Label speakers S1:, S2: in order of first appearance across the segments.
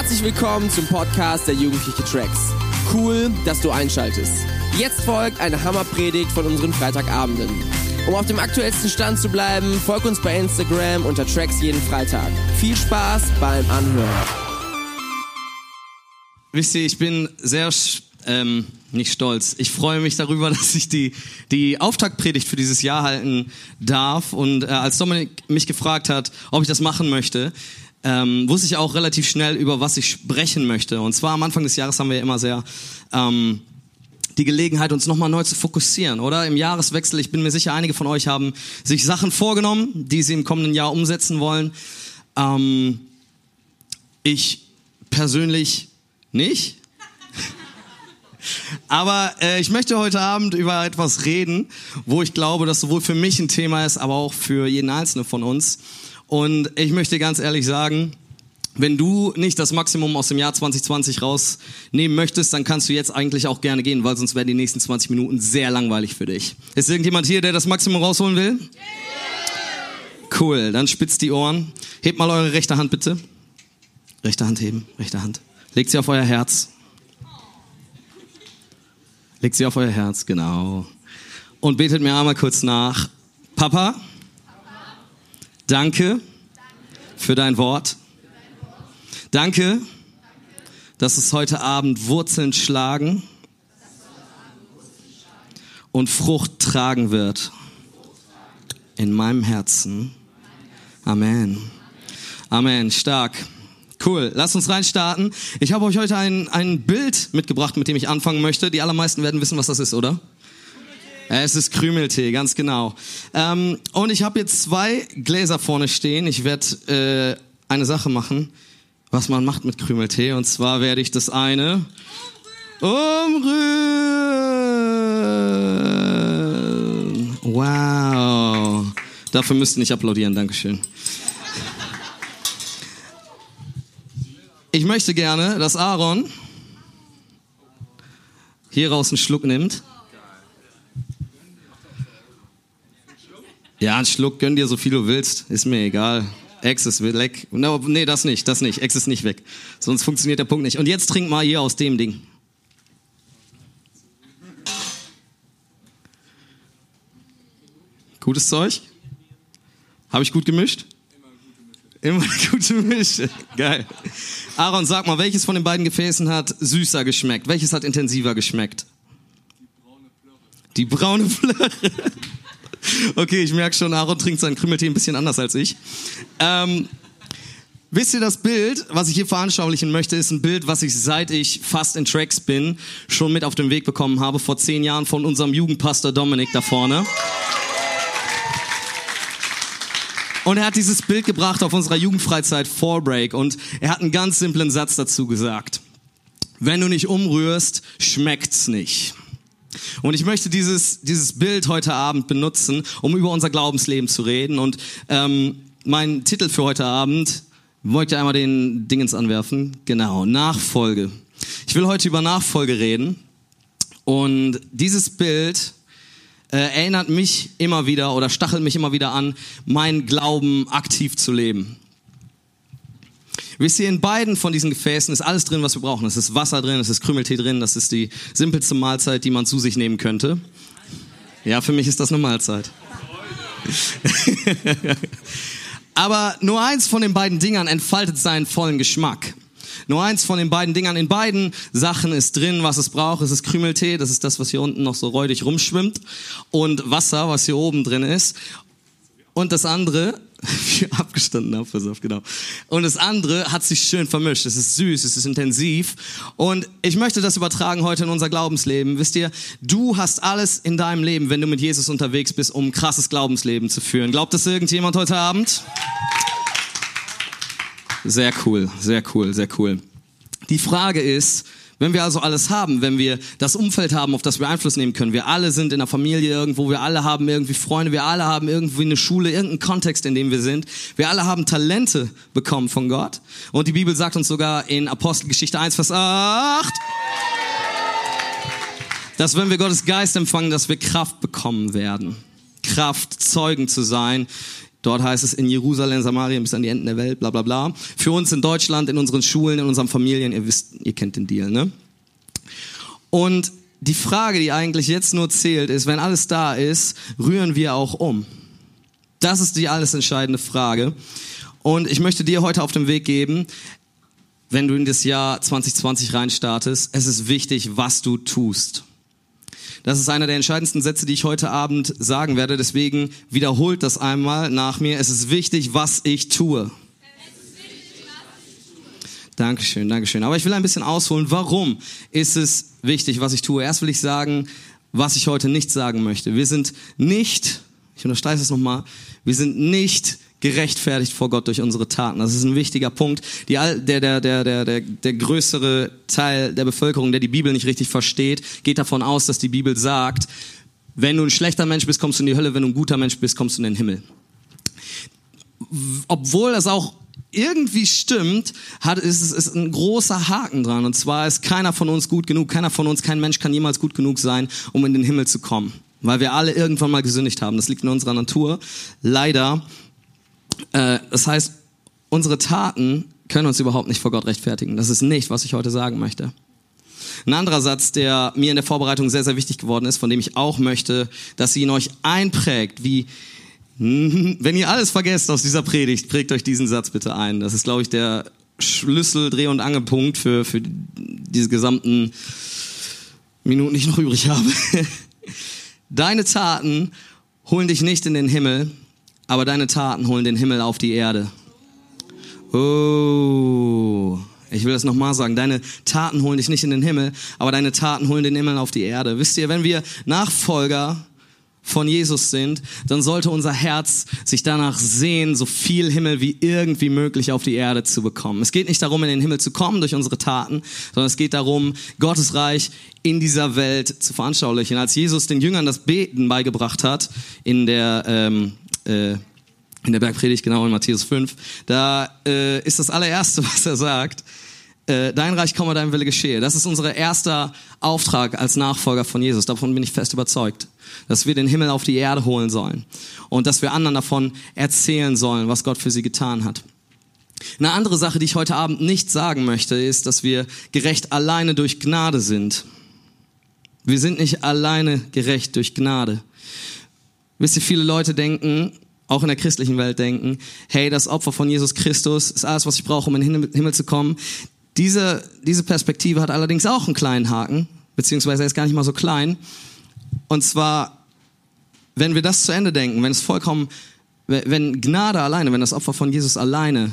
S1: Herzlich willkommen zum Podcast der Jugendliche Tracks. Cool, dass du einschaltest. Jetzt folgt eine Hammerpredigt von unseren Freitagabenden. Um auf dem aktuellsten Stand zu bleiben, folg uns bei Instagram unter Tracks jeden Freitag. Viel Spaß beim Anhören.
S2: Wisst ihr, ich bin sehr, ähm, nicht stolz. Ich freue mich darüber, dass ich die, die Auftaktpredigt für dieses Jahr halten darf. Und äh, als Dominik mich gefragt hat, ob ich das machen möchte, ähm, wusste ich auch relativ schnell, über was ich sprechen möchte. Und zwar am Anfang des Jahres haben wir immer sehr ähm, die Gelegenheit, uns nochmal neu zu fokussieren, oder? Im Jahreswechsel, ich bin mir sicher, einige von euch haben sich Sachen vorgenommen, die sie im kommenden Jahr umsetzen wollen. Ähm, ich persönlich nicht. Aber äh, ich möchte heute Abend über etwas reden, wo ich glaube, dass sowohl für mich ein Thema ist, aber auch für jeden Einzelnen von uns. Und ich möchte ganz ehrlich sagen, wenn du nicht das Maximum aus dem Jahr 2020 rausnehmen möchtest, dann kannst du jetzt eigentlich auch gerne gehen, weil sonst werden die nächsten 20 Minuten sehr langweilig für dich. Ist irgendjemand hier, der das Maximum rausholen will? Cool, dann spitzt die Ohren. Hebt mal eure rechte Hand bitte. Rechte Hand heben, rechte Hand. Legt sie auf euer Herz. Legt sie auf euer Herz, genau. Und betet mir einmal kurz nach. Papa, danke für dein Wort. Danke, dass es heute Abend Wurzeln schlagen und Frucht tragen wird in meinem Herzen. Amen. Amen. Stark. Cool, lasst uns reinstarten. Ich habe euch heute ein, ein Bild mitgebracht, mit dem ich anfangen möchte. Die allermeisten werden wissen, was das ist, oder? Es ist Krümeltee, ganz genau. Ähm, und ich habe jetzt zwei Gläser vorne stehen. Ich werde äh, eine Sache machen, was man macht mit Krümeltee. Und zwar werde ich das eine umrühren. Wow. Dafür müsst ihr nicht applaudieren, Dankeschön. Ich möchte gerne, dass Aaron hier raus einen Schluck nimmt. Ja, einen Schluck, gönn dir so viel du willst, ist mir egal. Ex ist weg. No, nee, das nicht, das nicht. Ex ist nicht weg. Sonst funktioniert der Punkt nicht. Und jetzt trink mal hier aus dem Ding. Gutes Zeug? Habe ich gut gemischt? Immer gute Mische. Geil. Aaron, sag mal, welches von den beiden Gefäßen hat süßer geschmeckt? Welches hat intensiver geschmeckt? Die braune Plörre. Okay, ich merke schon, Aaron trinkt seinen Krümmeltee ein bisschen anders als ich. Ähm, wisst ihr, das Bild, was ich hier veranschaulichen möchte, ist ein Bild, was ich seit ich fast in Tracks bin, schon mit auf den Weg bekommen habe, vor zehn Jahren von unserem Jugendpastor Dominik da vorne. Und er hat dieses Bild gebracht auf unserer Jugendfreizeit Fall Break und er hat einen ganz simplen Satz dazu gesagt. Wenn du nicht umrührst, schmeckt's nicht. Und ich möchte dieses, dieses Bild heute Abend benutzen, um über unser Glaubensleben zu reden. Und ähm, mein Titel für heute Abend, wollt ihr einmal den Dingens anwerfen? Genau, Nachfolge. Ich will heute über Nachfolge reden. Und dieses Bild äh, erinnert mich immer wieder oder stachelt mich immer wieder an, mein Glauben aktiv zu leben. Wisst ihr, in beiden von diesen Gefäßen ist alles drin, was wir brauchen. Es ist Wasser drin, es ist Krümeltee drin, das ist die simpelste Mahlzeit, die man zu sich nehmen könnte. Ja, für mich ist das eine Mahlzeit. Aber nur eins von den beiden Dingern entfaltet seinen vollen Geschmack. Nur eins von den beiden Dingern. In beiden Sachen ist drin, was es braucht. Es ist Krümeltee, das ist das, was hier unten noch so räudig rumschwimmt. Und Wasser, was hier oben drin ist. Und das andere, abgestanden Apfelsaft, genau. Und das andere hat sich schön vermischt. Es ist süß, es ist intensiv. Und ich möchte das übertragen heute in unser Glaubensleben. Wisst ihr, du hast alles in deinem Leben, wenn du mit Jesus unterwegs bist, um ein krasses Glaubensleben zu führen. Glaubt das irgendjemand heute Abend? Sehr cool, sehr cool, sehr cool. Die Frage ist, wenn wir also alles haben, wenn wir das Umfeld haben, auf das wir Einfluss nehmen können, wir alle sind in der Familie irgendwo, wir alle haben irgendwie Freunde, wir alle haben irgendwie eine Schule, irgendeinen Kontext, in dem wir sind, wir alle haben Talente bekommen von Gott. Und die Bibel sagt uns sogar in Apostelgeschichte 1, Vers 8, dass wenn wir Gottes Geist empfangen, dass wir Kraft bekommen werden. Kraft, Zeugen zu sein. Dort heißt es in Jerusalem, Samarien bis an die Enden der Welt, bla bla bla. Für uns in Deutschland, in unseren Schulen, in unseren Familien, ihr wisst, ihr kennt den Deal, ne? Und die Frage, die eigentlich jetzt nur zählt, ist, wenn alles da ist, rühren wir auch um? Das ist die alles entscheidende Frage. Und ich möchte dir heute auf den Weg geben, wenn du in das Jahr 2020 reinstartest, es ist wichtig, was du tust. Das ist einer der entscheidendsten Sätze, die ich heute Abend sagen werde. Deswegen wiederholt das einmal nach mir. Es ist wichtig, was ich tue. Dankeschön, Dankeschön. Aber ich will ein bisschen ausholen. Warum ist es wichtig, was ich tue? Erst will ich sagen, was ich heute nicht sagen möchte. Wir sind nicht, ich unterstreiche es nochmal, wir sind nicht gerechtfertigt vor Gott durch unsere Taten. Das ist ein wichtiger Punkt. Die, der, der, der, der, der, größere Teil der Bevölkerung, der die Bibel nicht richtig versteht, geht davon aus, dass die Bibel sagt, wenn du ein schlechter Mensch bist, kommst du in die Hölle, wenn du ein guter Mensch bist, kommst du in den Himmel. Obwohl das auch irgendwie stimmt, hat, ist es ist ein großer Haken dran. Und zwar ist keiner von uns gut genug, keiner von uns, kein Mensch kann jemals gut genug sein, um in den Himmel zu kommen. Weil wir alle irgendwann mal gesündigt haben. Das liegt in unserer Natur. Leider das heißt, unsere Taten können uns überhaupt nicht vor Gott rechtfertigen. Das ist nicht, was ich heute sagen möchte. Ein anderer Satz, der mir in der Vorbereitung sehr, sehr wichtig geworden ist, von dem ich auch möchte, dass sie in euch einprägt, wie, wenn ihr alles vergesst aus dieser Predigt, prägt euch diesen Satz bitte ein. Das ist, glaube ich, der Schlüssel, Dreh- und Angelpunkt für, für diese gesamten Minuten, die ich noch übrig habe. Deine Taten holen dich nicht in den Himmel, aber deine Taten holen den Himmel auf die Erde. Oh, ich will das nochmal sagen. Deine Taten holen dich nicht in den Himmel, aber deine Taten holen den Himmel auf die Erde. Wisst ihr, wenn wir Nachfolger von Jesus sind, dann sollte unser Herz sich danach sehen, so viel Himmel wie irgendwie möglich auf die Erde zu bekommen. Es geht nicht darum, in den Himmel zu kommen durch unsere Taten, sondern es geht darum, Gottes Reich in dieser Welt zu veranschaulichen. Als Jesus den Jüngern das Beten beigebracht hat in der ähm, äh, in der Bergpredigt, genau in Matthäus 5, da äh, ist das allererste, was er sagt, äh, dein Reich komme, dein Wille geschehe. Das ist unser erster Auftrag als Nachfolger von Jesus. Davon bin ich fest überzeugt. Dass wir den Himmel auf die Erde holen sollen. Und dass wir anderen davon erzählen sollen, was Gott für sie getan hat. Eine andere Sache, die ich heute Abend nicht sagen möchte, ist, dass wir gerecht alleine durch Gnade sind. Wir sind nicht alleine gerecht durch Gnade. Wisst ihr, viele Leute denken, auch in der christlichen Welt denken, hey, das Opfer von Jesus Christus ist alles, was ich brauche, um in den Himmel zu kommen. Diese, diese Perspektive hat allerdings auch einen kleinen Haken, beziehungsweise er ist gar nicht mal so klein. Und zwar, wenn wir das zu Ende denken, wenn es vollkommen, wenn Gnade alleine, wenn das Opfer von Jesus alleine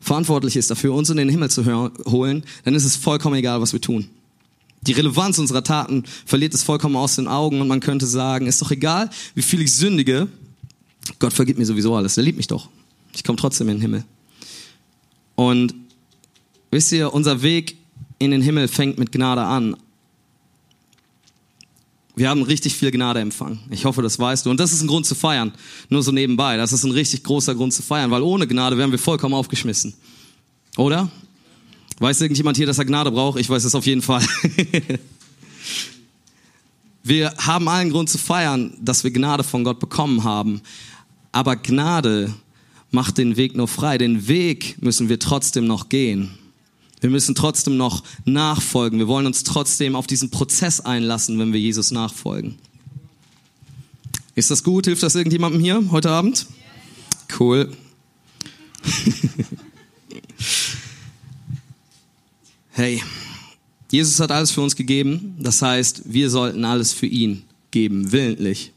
S2: verantwortlich ist dafür, uns in den Himmel zu holen, dann ist es vollkommen egal, was wir tun. Die Relevanz unserer Taten verliert es vollkommen aus den Augen und man könnte sagen, ist doch egal, wie viel ich sündige, Gott vergibt mir sowieso alles, er liebt mich doch. Ich komme trotzdem in den Himmel. Und wisst ihr, unser Weg in den Himmel fängt mit Gnade an. Wir haben richtig viel Gnade empfangen. Ich hoffe, das weißt du. Und das ist ein Grund zu feiern. Nur so nebenbei. Das ist ein richtig großer Grund zu feiern, weil ohne Gnade wären wir vollkommen aufgeschmissen. Oder? Weiß irgendjemand hier, dass er Gnade braucht? Ich weiß es auf jeden Fall. wir haben allen Grund zu feiern, dass wir Gnade von Gott bekommen haben. Aber Gnade macht den Weg nur frei. Den Weg müssen wir trotzdem noch gehen. Wir müssen trotzdem noch nachfolgen. Wir wollen uns trotzdem auf diesen Prozess einlassen, wenn wir Jesus nachfolgen. Ist das gut? Hilft das irgendjemandem hier heute Abend? Cool. hey, Jesus hat alles für uns gegeben. Das heißt, wir sollten alles für ihn geben, willentlich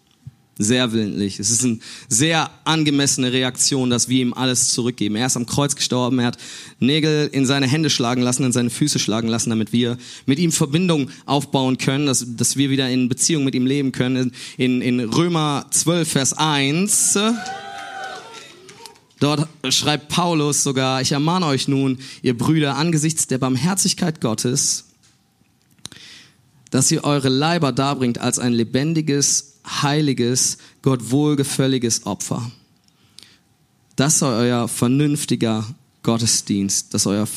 S2: sehr willentlich. Es ist eine sehr angemessene Reaktion, dass wir ihm alles zurückgeben. Er ist am Kreuz gestorben, er hat Nägel in seine Hände schlagen lassen, in seine Füße schlagen lassen, damit wir mit ihm Verbindung aufbauen können, dass, dass wir wieder in Beziehung mit ihm leben können. In, in Römer 12, Vers 1, dort schreibt Paulus sogar, ich ermahne euch nun, ihr Brüder, angesichts der Barmherzigkeit Gottes, dass ihr eure Leiber darbringt als ein lebendiges, heiliges, Gott wohlgefälliges Opfer. Das sei euer vernünftiger Gottesdienst. Das, euer,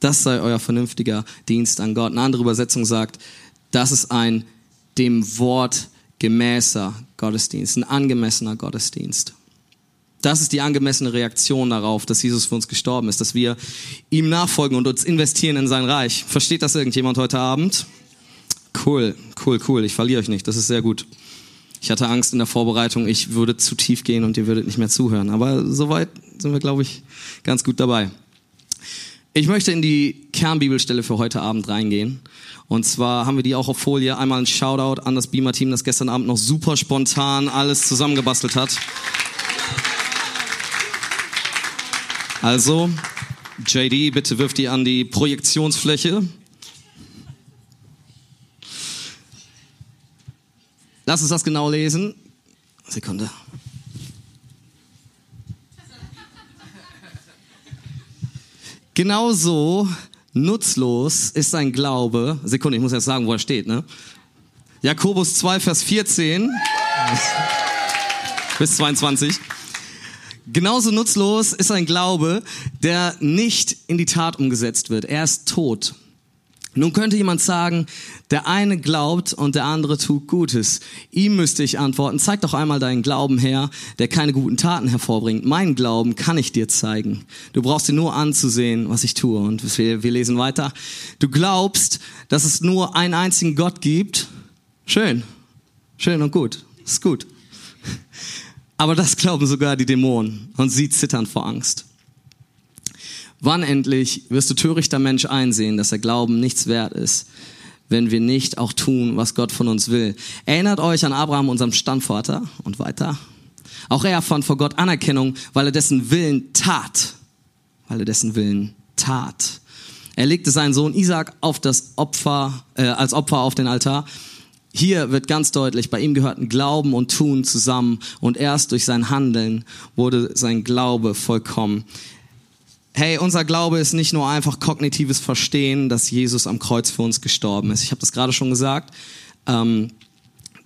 S2: das sei euer vernünftiger Dienst an Gott. Eine andere Übersetzung sagt, das ist ein dem Wort gemäßer Gottesdienst, ein angemessener Gottesdienst. Das ist die angemessene Reaktion darauf, dass Jesus für uns gestorben ist, dass wir ihm nachfolgen und uns investieren in sein Reich. Versteht das irgendjemand heute Abend? Cool, cool, cool. Ich verliere euch nicht. Das ist sehr gut. Ich hatte Angst in der Vorbereitung, ich würde zu tief gehen und ihr würdet nicht mehr zuhören. Aber soweit sind wir, glaube ich, ganz gut dabei. Ich möchte in die Kernbibelstelle für heute Abend reingehen. Und zwar haben wir die auch auf Folie. Einmal ein Shoutout an das Beamer-Team, das gestern Abend noch super spontan alles zusammengebastelt hat. Also, JD, bitte wirf die an die Projektionsfläche. Lass uns das genau lesen. Sekunde. Genauso nutzlos ist ein Glaube. Sekunde, ich muss jetzt sagen, wo er steht, ne? Jakobus 2, Vers 14 bis 22. Genauso nutzlos ist ein Glaube, der nicht in die Tat umgesetzt wird. Er ist tot. Nun könnte jemand sagen, der eine glaubt und der andere tut Gutes. Ihm müsste ich antworten, zeig doch einmal deinen Glauben her, der keine guten Taten hervorbringt. Mein Glauben kann ich dir zeigen. Du brauchst dir nur anzusehen, was ich tue. Und wir, wir lesen weiter. Du glaubst, dass es nur einen einzigen Gott gibt. Schön. Schön und gut. Ist gut. Aber das glauben sogar die Dämonen und sie zittern vor Angst. Wann endlich wirst du törichter Mensch einsehen, dass der Glauben nichts wert ist, wenn wir nicht auch tun, was Gott von uns will? Erinnert euch an Abraham, unserem Stammvater und weiter. Auch er fand vor Gott Anerkennung, weil er dessen Willen tat. Weil er dessen Willen tat. Er legte seinen Sohn Isaac auf das Opfer, äh, als Opfer auf den Altar hier wird ganz deutlich, bei ihm gehörten Glauben und Tun zusammen und erst durch sein Handeln wurde sein Glaube vollkommen. Hey, unser Glaube ist nicht nur einfach kognitives Verstehen, dass Jesus am Kreuz für uns gestorben ist. Ich habe das gerade schon gesagt. Ähm,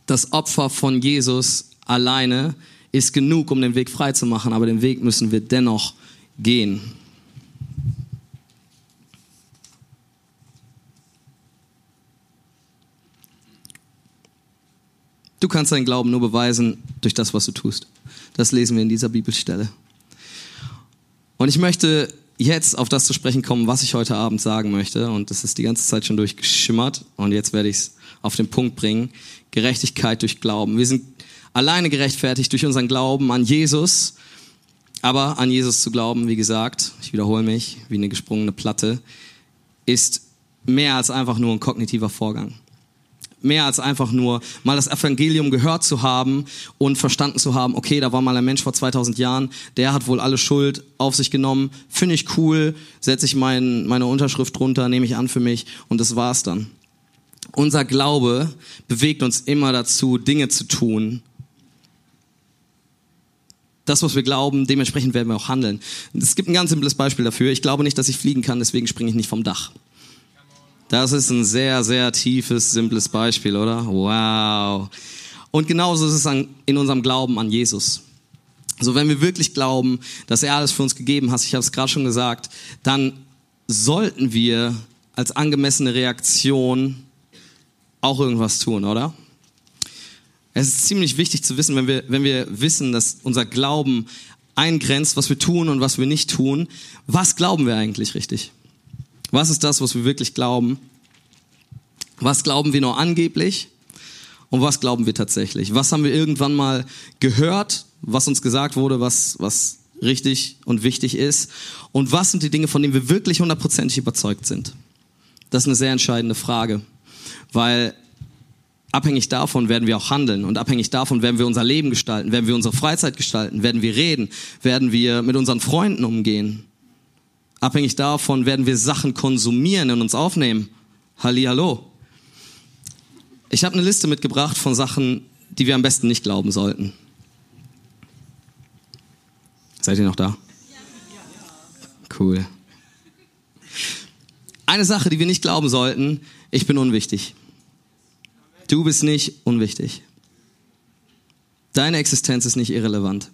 S2: das Opfer von Jesus alleine ist genug, um den Weg frei zu machen, aber den Weg müssen wir dennoch gehen. Du kannst deinen Glauben nur beweisen durch das, was du tust. Das lesen wir in dieser Bibelstelle. Und ich möchte jetzt auf das zu sprechen kommen, was ich heute Abend sagen möchte. Und das ist die ganze Zeit schon durchgeschimmert. Und jetzt werde ich es auf den Punkt bringen. Gerechtigkeit durch Glauben. Wir sind alleine gerechtfertigt durch unseren Glauben an Jesus. Aber an Jesus zu glauben, wie gesagt, ich wiederhole mich, wie eine gesprungene Platte, ist mehr als einfach nur ein kognitiver Vorgang mehr als einfach nur mal das Evangelium gehört zu haben und verstanden zu haben, okay, da war mal ein Mensch vor 2000 Jahren, der hat wohl alle Schuld auf sich genommen, finde ich cool, setze ich mein, meine Unterschrift drunter, nehme ich an für mich und das war's dann. Unser Glaube bewegt uns immer dazu, Dinge zu tun. Das, was wir glauben, dementsprechend werden wir auch handeln. Es gibt ein ganz simples Beispiel dafür. Ich glaube nicht, dass ich fliegen kann, deswegen springe ich nicht vom Dach. Das ist ein sehr, sehr tiefes, simples Beispiel, oder? Wow. Und genauso ist es in unserem Glauben an Jesus. So, wenn wir wirklich glauben, dass er alles für uns gegeben hat, ich habe es gerade schon gesagt, dann sollten wir als angemessene Reaktion auch irgendwas tun, oder? Es ist ziemlich wichtig zu wissen, wenn wir, wenn wir wissen, dass unser Glauben eingrenzt, was wir tun und was wir nicht tun, was glauben wir eigentlich richtig? Was ist das, was wir wirklich glauben? Was glauben wir nur angeblich? Und was glauben wir tatsächlich? Was haben wir irgendwann mal gehört, was uns gesagt wurde, was, was richtig und wichtig ist? Und was sind die Dinge, von denen wir wirklich hundertprozentig überzeugt sind? Das ist eine sehr entscheidende Frage, weil abhängig davon werden wir auch handeln und abhängig davon werden wir unser Leben gestalten, werden wir unsere Freizeit gestalten, werden wir reden, werden wir mit unseren Freunden umgehen, Abhängig davon werden wir Sachen konsumieren und uns aufnehmen. Hallihallo. Ich habe eine Liste mitgebracht von Sachen, die wir am besten nicht glauben sollten. Seid ihr noch da? Cool. Eine Sache, die wir nicht glauben sollten, ich bin unwichtig. Du bist nicht unwichtig. Deine Existenz ist nicht irrelevant.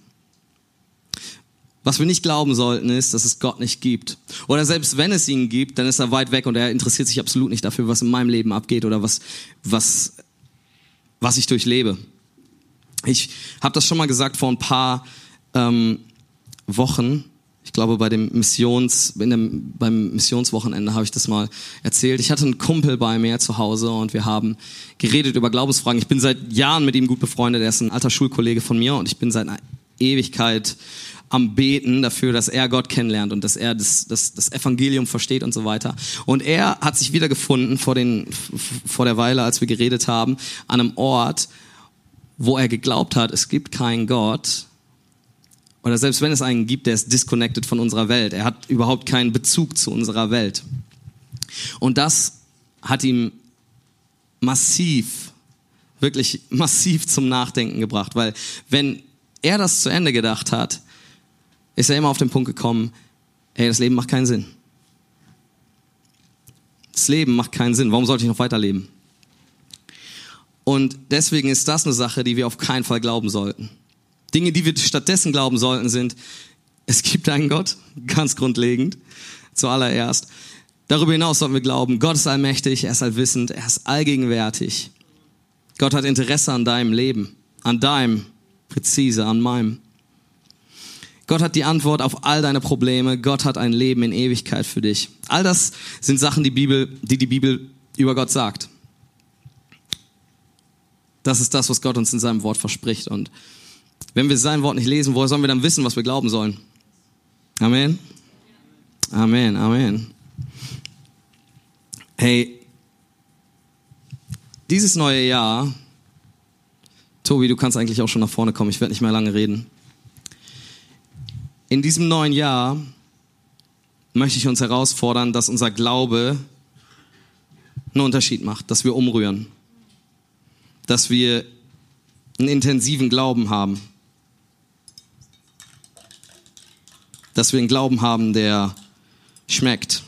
S2: Was wir nicht glauben sollten, ist, dass es Gott nicht gibt. Oder selbst wenn es ihn gibt, dann ist er weit weg und er interessiert sich absolut nicht dafür, was in meinem Leben abgeht oder was, was was ich durchlebe. Ich habe das schon mal gesagt vor ein paar ähm, Wochen. Ich glaube, bei dem Missions, in dem, beim Missionswochenende habe ich das mal erzählt. Ich hatte einen Kumpel bei mir zu Hause und wir haben geredet über Glaubensfragen. Ich bin seit Jahren mit ihm gut befreundet. Er ist ein alter Schulkollege von mir und ich bin seit einer Ewigkeit am Beten dafür, dass er Gott kennenlernt und dass er das, das, das Evangelium versteht und so weiter. Und er hat sich wiedergefunden vor, den, vor der Weile, als wir geredet haben, an einem Ort, wo er geglaubt hat, es gibt keinen Gott, oder selbst wenn es einen gibt, der ist disconnected von unserer Welt. Er hat überhaupt keinen Bezug zu unserer Welt. Und das hat ihm massiv, wirklich massiv zum Nachdenken gebracht, weil wenn er das zu Ende gedacht hat, ist er immer auf den Punkt gekommen, ey, das Leben macht keinen Sinn. Das Leben macht keinen Sinn. Warum sollte ich noch weiterleben? Und deswegen ist das eine Sache, die wir auf keinen Fall glauben sollten. Dinge, die wir stattdessen glauben sollten, sind, es gibt einen Gott, ganz grundlegend, zuallererst. Darüber hinaus sollten wir glauben, Gott ist allmächtig, er ist allwissend, er ist allgegenwärtig. Gott hat Interesse an deinem Leben, an deinem, präzise, an meinem. Gott hat die Antwort auf all deine Probleme. Gott hat ein Leben in Ewigkeit für dich. All das sind Sachen, die, Bibel, die die Bibel über Gott sagt. Das ist das, was Gott uns in seinem Wort verspricht. Und wenn wir sein Wort nicht lesen, woher sollen wir dann wissen, was wir glauben sollen? Amen. Amen, Amen. Hey, dieses neue Jahr, Tobi, du kannst eigentlich auch schon nach vorne kommen, ich werde nicht mehr lange reden. In diesem neuen Jahr möchte ich uns herausfordern, dass unser Glaube einen Unterschied macht, dass wir umrühren, dass wir einen intensiven Glauben haben. dass wir einen Glauben haben, der schmeckt.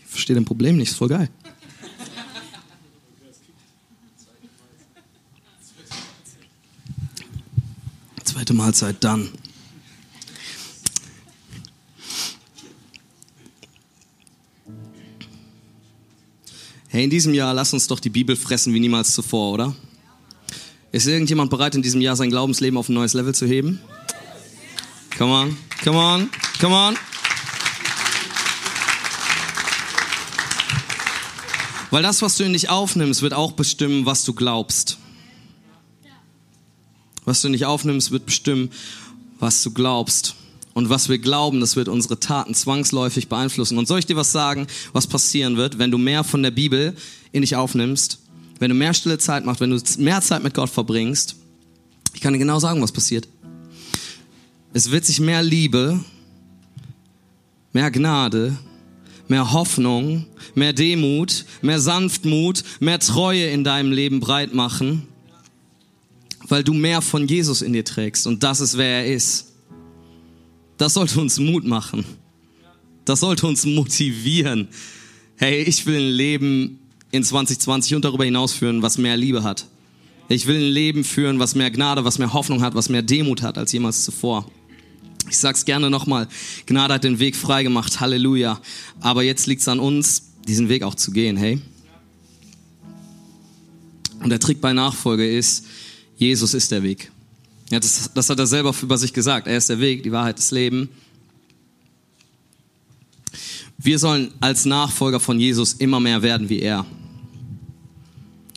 S2: Ich verstehe dein Problem nicht, ist voll geil. Zweite Mahlzeit dann. Hey, in diesem Jahr lass uns doch die Bibel fressen wie niemals zuvor, oder? Ist irgendjemand bereit, in diesem Jahr sein Glaubensleben auf ein neues Level zu heben? Come on, come on, come on. Weil das, was du in dich aufnimmst, wird auch bestimmen, was du glaubst. Was du in dich aufnimmst, wird bestimmen, was du glaubst. Und was wir glauben, das wird unsere Taten zwangsläufig beeinflussen. Und soll ich dir was sagen, was passieren wird, wenn du mehr von der Bibel in dich aufnimmst, wenn du mehr stille Zeit machst, wenn du mehr Zeit mit Gott verbringst? Ich kann dir genau sagen, was passiert. Es wird sich mehr Liebe, mehr Gnade, mehr Hoffnung, mehr Demut, mehr Sanftmut, mehr Treue in deinem Leben breit machen, weil du mehr von Jesus in dir trägst. Und das ist, wer er ist. Das sollte uns Mut machen. Das sollte uns motivieren. Hey, ich will ein Leben in 2020 und darüber hinaus führen, was mehr Liebe hat. Ich will ein Leben führen, was mehr Gnade, was mehr Hoffnung hat, was mehr Demut hat als jemals zuvor. Ich sag's gerne nochmal. Gnade hat den Weg frei gemacht. Halleluja. Aber jetzt liegt's an uns, diesen Weg auch zu gehen. Hey? Und der Trick bei Nachfolge ist, Jesus ist der Weg. Ja, das, das hat er selber über sich gesagt. Er ist der Weg, die Wahrheit, das Leben. Wir sollen als Nachfolger von Jesus immer mehr werden wie er.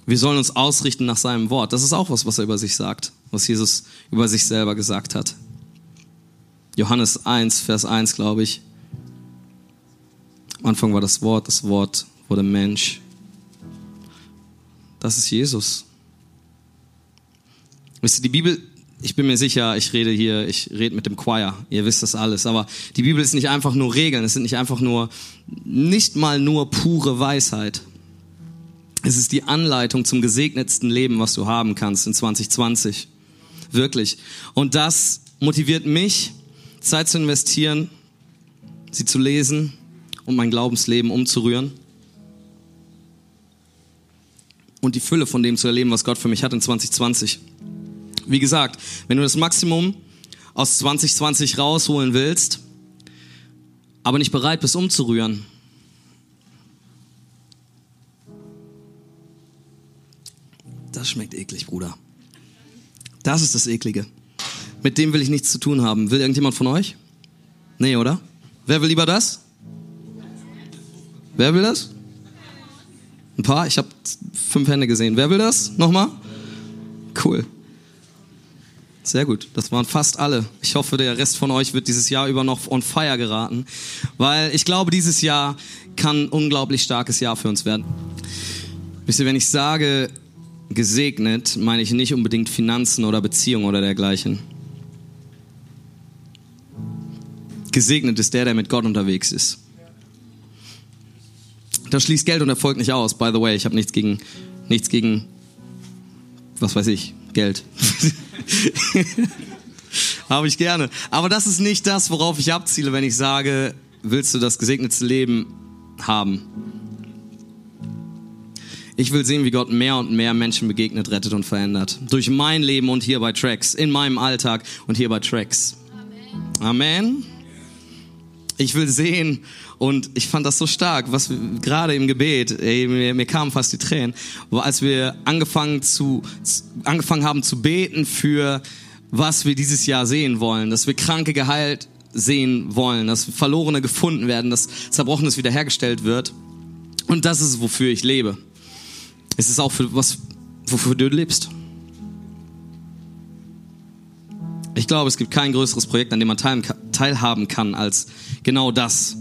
S2: Wir sollen uns ausrichten nach seinem Wort. Das ist auch was, was er über sich sagt, was Jesus über sich selber gesagt hat. Johannes 1, Vers 1, glaube ich. Am Anfang war das Wort, das Wort wurde Mensch. Das ist Jesus. Wisst ihr, die Bibel ich bin mir sicher, ich rede hier, ich rede mit dem Choir, ihr wisst das alles, aber die Bibel ist nicht einfach nur Regeln, es sind nicht einfach nur, nicht mal nur pure Weisheit. Es ist die Anleitung zum gesegnetsten Leben, was du haben kannst in 2020. Wirklich. Und das motiviert mich, Zeit zu investieren, sie zu lesen und mein Glaubensleben umzurühren. Und die Fülle von dem zu erleben, was Gott für mich hat in 2020. Wie gesagt, wenn du das Maximum aus 2020 rausholen willst, aber nicht bereit bist umzurühren, das schmeckt eklig, Bruder. Das ist das Eklige. Mit dem will ich nichts zu tun haben. Will irgendjemand von euch? Nee, oder? Wer will lieber das? Wer will das? Ein paar? Ich habe fünf Hände gesehen. Wer will das? Nochmal? Cool. Sehr gut. Das waren fast alle. Ich hoffe, der Rest von euch wird dieses Jahr über noch on fire geraten, weil ich glaube, dieses Jahr kann ein unglaublich starkes Jahr für uns werden. Wisst ihr, wenn ich sage gesegnet, meine ich nicht unbedingt Finanzen oder Beziehungen oder dergleichen. Gesegnet ist der, der mit Gott unterwegs ist. Das schließt Geld und Erfolg nicht aus. By the way, ich habe nichts gegen, nichts gegen, was weiß ich, Geld. habe ich gerne. Aber das ist nicht das, worauf ich abziele, wenn ich sage, willst du das gesegnete Leben haben? Ich will sehen, wie Gott mehr und mehr Menschen begegnet, rettet und verändert. Durch mein Leben und hier bei Tracks, in meinem Alltag und hier bei Tracks. Amen. Amen. Ich will sehen und ich fand das so stark, was gerade im Gebet, ey, mir, mir kamen fast die Tränen, als wir angefangen zu angefangen haben zu beten für was wir dieses Jahr sehen wollen, dass wir Kranke geheilt sehen wollen, dass Verlorene gefunden werden, dass Zerbrochenes wiederhergestellt wird. Und das ist wofür ich lebe. Es ist auch für was, wofür du lebst. Ich glaube, es gibt kein größeres Projekt, an dem man teilhaben kann, als genau das.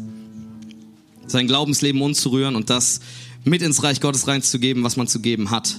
S2: Sein Glaubensleben umzurühren und das mit ins Reich Gottes reinzugeben, was man zu geben hat.